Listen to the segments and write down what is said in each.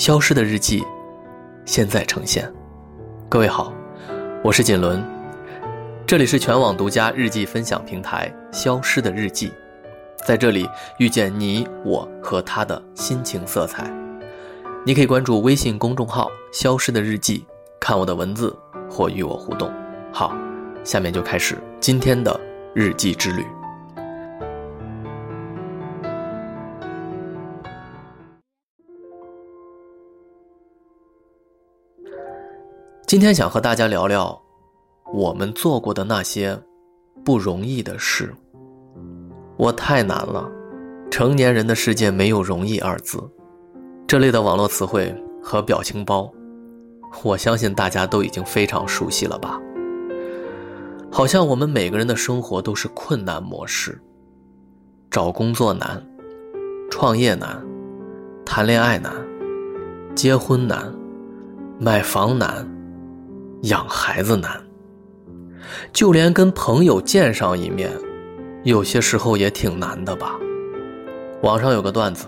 消失的日记，现在呈现。各位好，我是锦纶，这里是全网独家日记分享平台《消失的日记》，在这里遇见你我和他的心情色彩。你可以关注微信公众号“消失的日记”，看我的文字或与我互动。好，下面就开始今天的日记之旅。今天想和大家聊聊我们做过的那些不容易的事。我太难了，成年人的世界没有容易二字。这类的网络词汇和表情包，我相信大家都已经非常熟悉了吧？好像我们每个人的生活都是困难模式：找工作难，创业难，谈恋爱难，结婚难，买房难。养孩子难，就连跟朋友见上一面，有些时候也挺难的吧。网上有个段子，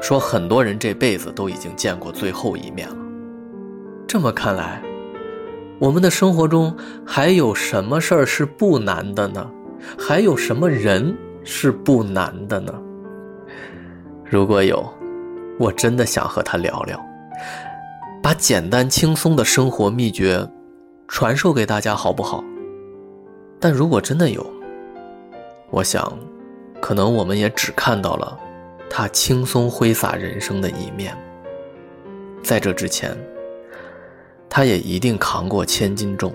说很多人这辈子都已经见过最后一面了。这么看来，我们的生活中还有什么事儿是不难的呢？还有什么人是不难的呢？如果有，我真的想和他聊聊。把简单轻松的生活秘诀传授给大家，好不好？但如果真的有，我想，可能我们也只看到了他轻松挥洒人生的一面。在这之前，他也一定扛过千斤重，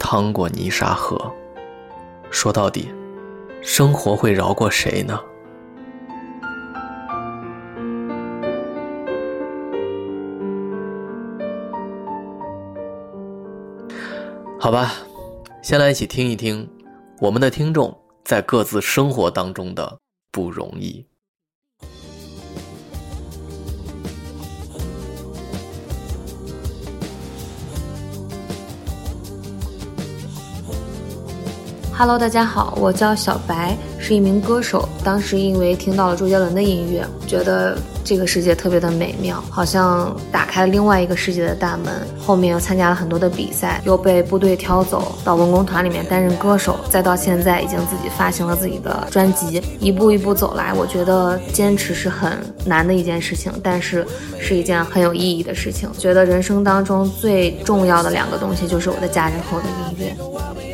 趟过泥沙河。说到底，生活会饶过谁呢？好吧，先来一起听一听我们的听众在各自生活当中的不容易。Hello，大家好，我叫小白，是一名歌手。当时因为听到了周杰伦的音乐，觉得。这个世界特别的美妙，好像打开了另外一个世界的大门。后面又参加了很多的比赛，又被部队挑走到文工团里面担任歌手，再到现在已经自己发行了自己的专辑。一步一步走来，我觉得坚持是很难的一件事情，但是是一件很有意义的事情。觉得人生当中最重要的两个东西就是我的家人和我的音乐。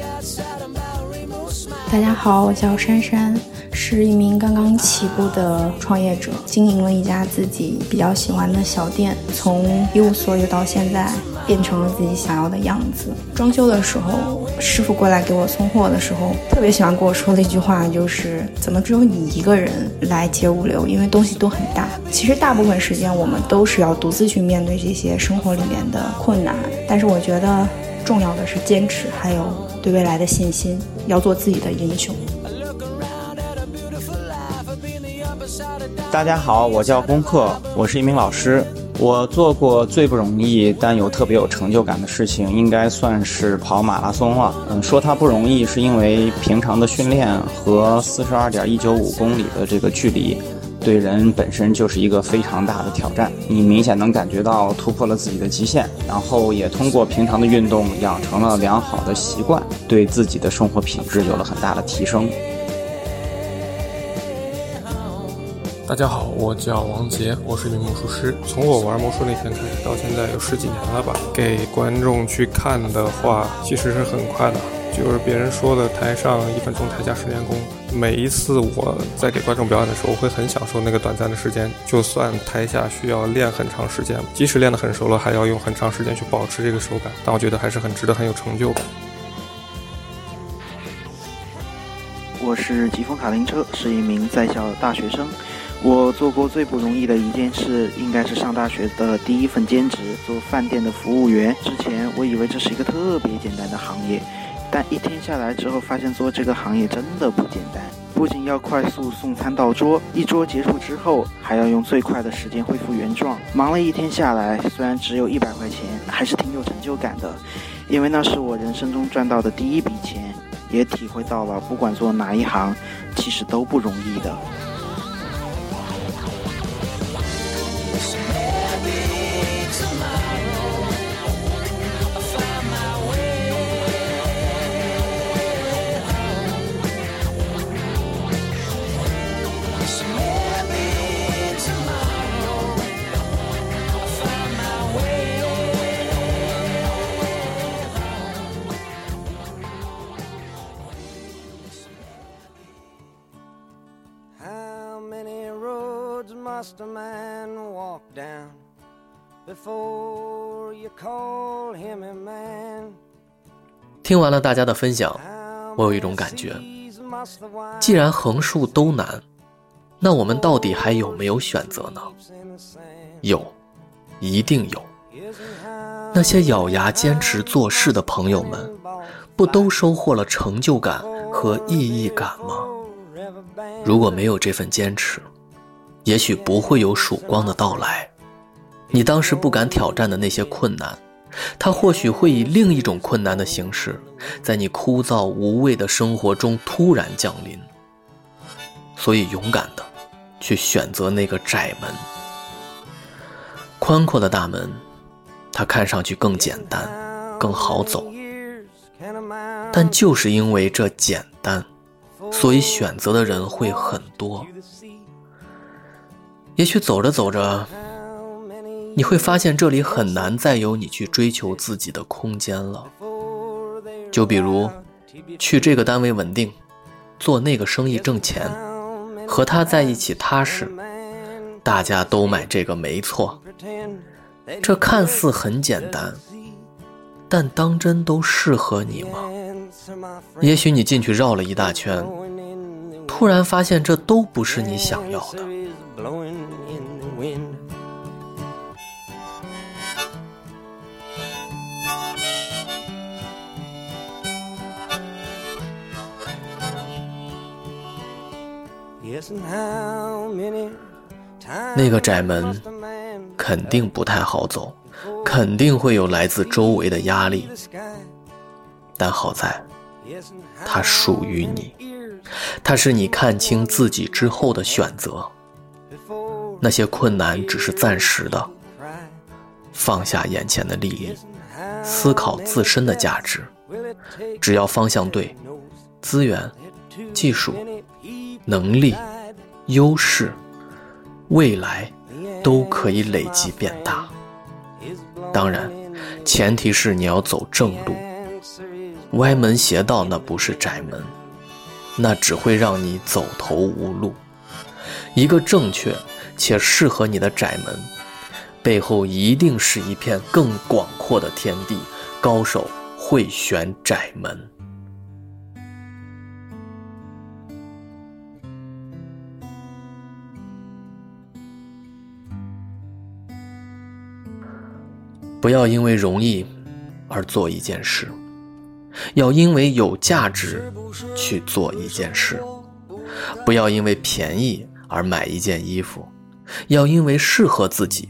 大家好，我叫珊珊。是一名刚刚起步的创业者，经营了一家自己比较喜欢的小店，从一无所有到现在变成了自己想要的样子。装修的时候，师傅过来给我送货的时候，特别喜欢跟我说的一句话就是：怎么只有你一个人来接物流？因为东西都很大。其实大部分时间我们都是要独自去面对这些生活里面的困难，但是我觉得重要的是坚持，还有对未来的信心，要做自己的英雄。大家好，我叫功课，我是一名老师。我做过最不容易但又特别有成就感的事情，应该算是跑马拉松了。嗯，说它不容易，是因为平常的训练和四十二点一九五公里的这个距离，对人本身就是一个非常大的挑战。你明显能感觉到突破了自己的极限，然后也通过平常的运动养成了良好的习惯，对自己的生活品质有了很大的提升。大家好，我叫王杰，我是一名魔术师。从我玩魔术那天开始到现在有十几年了吧。给观众去看的话，其实是很快的。就是别人说的“台上一分钟，台下十年功”。每一次我在给观众表演的时候，我会很享受那个短暂的时间。就算台下需要练很长时间，即使练得很熟了，还要用很长时间去保持这个手感，但我觉得还是很值得，很有成就感。我是疾风卡丁车，是一名在校大学生。我做过最不容易的一件事，应该是上大学的第一份兼职，做饭店的服务员。之前我以为这是一个特别简单的行业，但一天下来之后，发现做这个行业真的不简单。不仅要快速送餐到桌，一桌结束之后，还要用最快的时间恢复原状。忙了一天下来，虽然只有一百块钱，还是挺有成就感的，因为那是我人生中赚到的第一笔钱，也体会到了不管做哪一行，其实都不容易的。A man walk down before you call him a man 听完了大家的分享，我有一种感觉，既然横竖都难，那我们到底还有没有选择呢？有，一定有。那些咬牙坚持做事的朋友们，不都收获了成就感和意义感吗？如果没有这份坚持，也许不会有曙光的到来，你当时不敢挑战的那些困难，它或许会以另一种困难的形式，在你枯燥无味的生活中突然降临。所以，勇敢的去选择那个窄门，宽阔的大门，它看上去更简单，更好走。但就是因为这简单，所以选择的人会很多。也许走着走着，你会发现这里很难再有你去追求自己的空间了。就比如，去这个单位稳定，做那个生意挣钱，和他在一起踏实，大家都买这个没错。这看似很简单，但当真都适合你吗？也许你进去绕了一大圈，突然发现这都不是你想要的。那个窄门肯定不太好走，肯定会有来自周围的压力，但好在，它属于你，它是你看清自己之后的选择。那些困难只是暂时的，放下眼前的利益，思考自身的价值，只要方向对，资源、技术。能力、优势、未来，都可以累积变大。当然，前提是你要走正路。歪门邪道那不是窄门，那只会让你走投无路。一个正确且适合你的窄门，背后一定是一片更广阔的天地。高手会选窄门。不要因为容易而做一件事，要因为有价值去做一件事。不要因为便宜而买一件衣服，要因为适合自己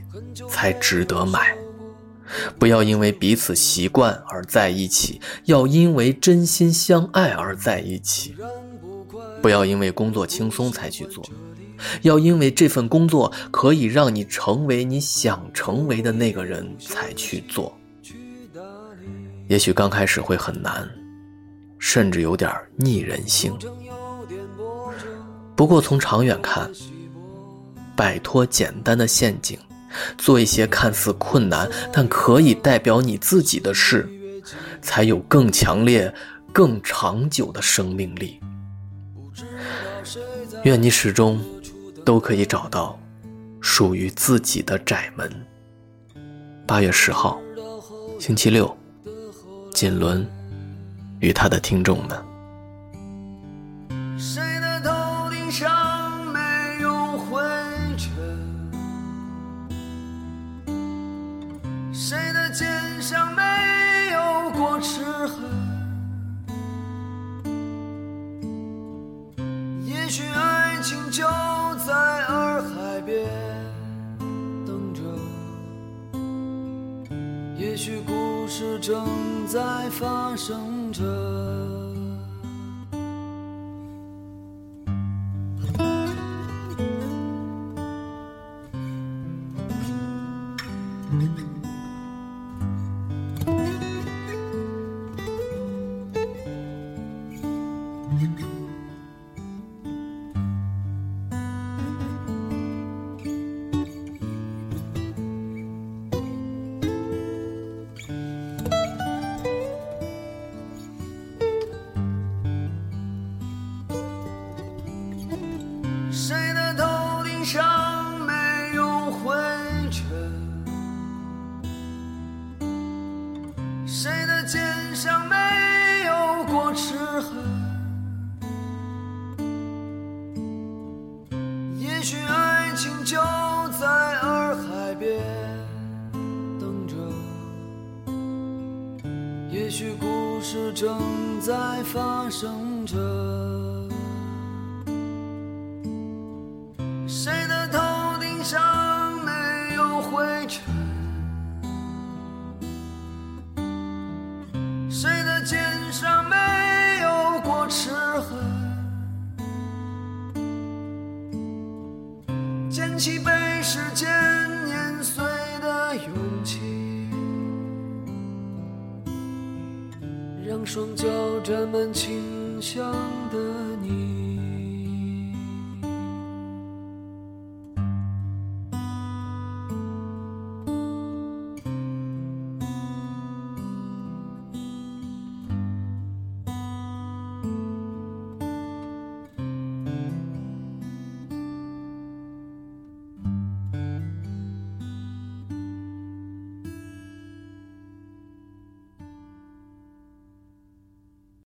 才值得买。不要因为彼此习惯而在一起，要因为真心相爱而在一起。不要因为工作轻松才去做。要因为这份工作可以让你成为你想成为的那个人才去做，也许刚开始会很难，甚至有点逆人性。不过从长远看，摆脱简单的陷阱，做一些看似困难但可以代表你自己的事，才有更强烈、更长久的生命力。愿你始终。都可以找到属于自己的窄门。八月十号，星期六，锦纶与他的听众们。谁的头顶上没有灰尘？谁的肩上没有过齿痕？也许爱情就。在洱海边等着，也许故事正在发生着。许故事正在发生着。谁的头顶上没有灰尘？谁的肩上没有过齿痕？捡起被时间双脚沾满清香。